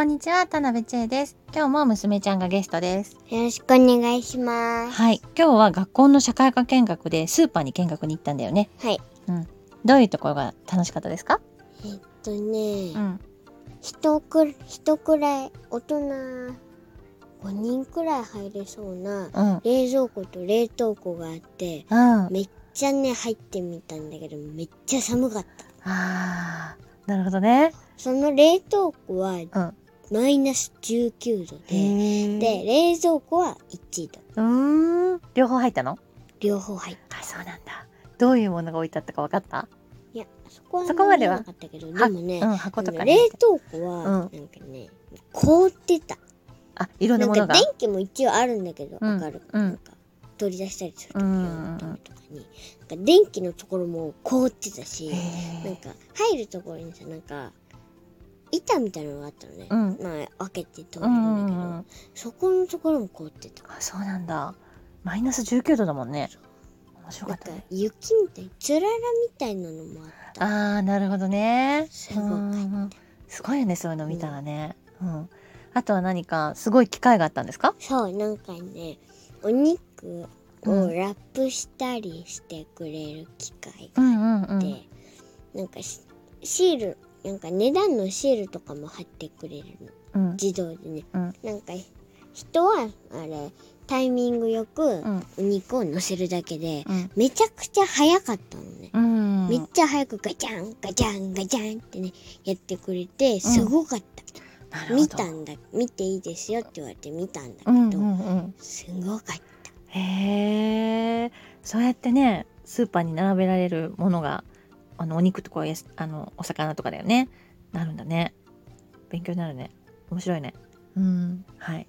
こんにちは、田辺千恵です。今日も娘ちゃんがゲストです。よろしくお願いします。はい。今日は学校の社会科見学でスーパーに見学に行ったんだよね。はい。どういうところが楽しかったですか？えっとね、ん。人く人くらい大人5人くらい入れそうなうん。冷蔵庫と冷凍庫があってうん。めっちゃね入ってみたんだけどめっちゃ寒かったあー、なるほどね。その冷凍庫はうん。マイナス19度へでー。で冷蔵庫は1度。うーん。両方入ったの？両方入った。あ、そうなんだ。どういうものが置いてあったか分かった？いやそこはそこまでは？なかったけどでもね、うん、箱とかね。冷凍庫はなんかね、凍ってた。あ、いろんなものが？なんか電気も一応あるんだけど、うん。わかる、うん。なんか取り出したりするときのとかに、なんか電気のところも凍ってたし、なんか入るところにさなんか板みたいなのがあったのね、うんまあ開けて通るうんんだけど、うんうん。そこのところも凍ってたあ、そうなんだ。マイナス19度だもんね。面白かったね。雪みたいつららみたいなのもあったあー、なるほどね。すごいうんうんすごいよね、そういうの見たらね。うん。あとは何か、すごい機会があったんですか？そうなんかねお肉をラップしたりしてくれる機械がんうんで、なんかシシールなんか値段のシールとかも貼ってくれるのうん。自動でね、うんなんか人はあれタイミングよくうん。お肉を乗せるだけで、うん。めちゃくちゃ早かったのね、うん。めっちゃ早くガチャンガチャンガチャンってねやってくれてすごかった、見たんだ見ていいですよって言われて見たんだけど、うんうんうん。すごかったへえ。そうやってね、スーパーに並べられるものが、あの、お肉とかや、あの、お魚とかだよね。なるんだね。勉強になるね。面白いね。うん。はい。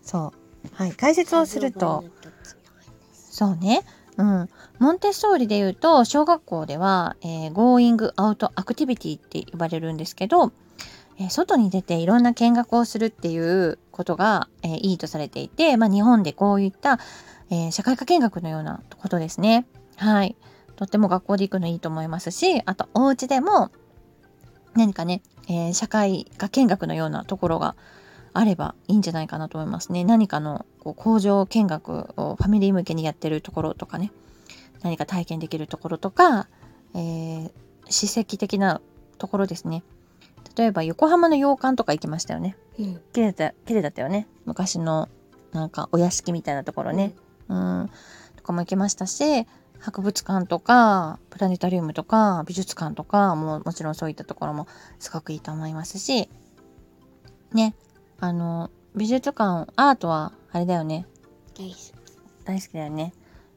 そう。はい。解説をすると、そうね。うん。モンテッソーリで言うと、小学校では、えー、Going Out Activity って呼ばれるんですけど、えー外に出ていろんな見学をするっていうことが、えーいいとされていて、まあ、日本でこういった、えー社会科見学のようなことですね。はい。とっても学校で行くのいいと思いますし、あとお家でも何かね、えー社会科見学のようなところがあればいいんじゃないかなと思いますね。何かのこう工場見学をファミリー向けにやってるところとかね、何か体験できるところとか、えー史跡的なところですね。例えば横浜の洋館とか行きましたよね。うん綺麗だだったよね。昔のなんかお屋敷みたいなところね。うん。とかも行きましたし、博物館とか、プラネタリウムとか、美術館とかももちろんそういったところもすごくいいと思いますし、ね、あの、美術館、アートはあれだよね。大好き大好きだよね。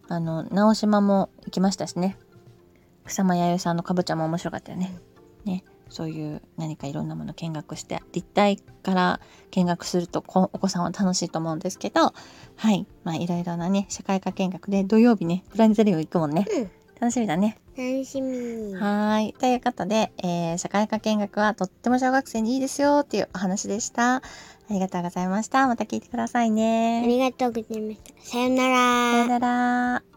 あの、直島も行きましたしね。草間彌生さんのかぼちゃも面白かったよね。ね。そういう何かいろんなもの見学して、立体から見学するとこお子さんは楽しいと思うんですけど、はい。まあいろいろなね、社会科見学で土曜日ね、プラネタリウム行くもんね。うん楽しみだね。楽しみはーい。ということで、えー社会科見学はとっても小学生にいいですよっていうお話でした。ありがとうございました。また聞いてくださいあね。りがとうございましたさよなさよらなら。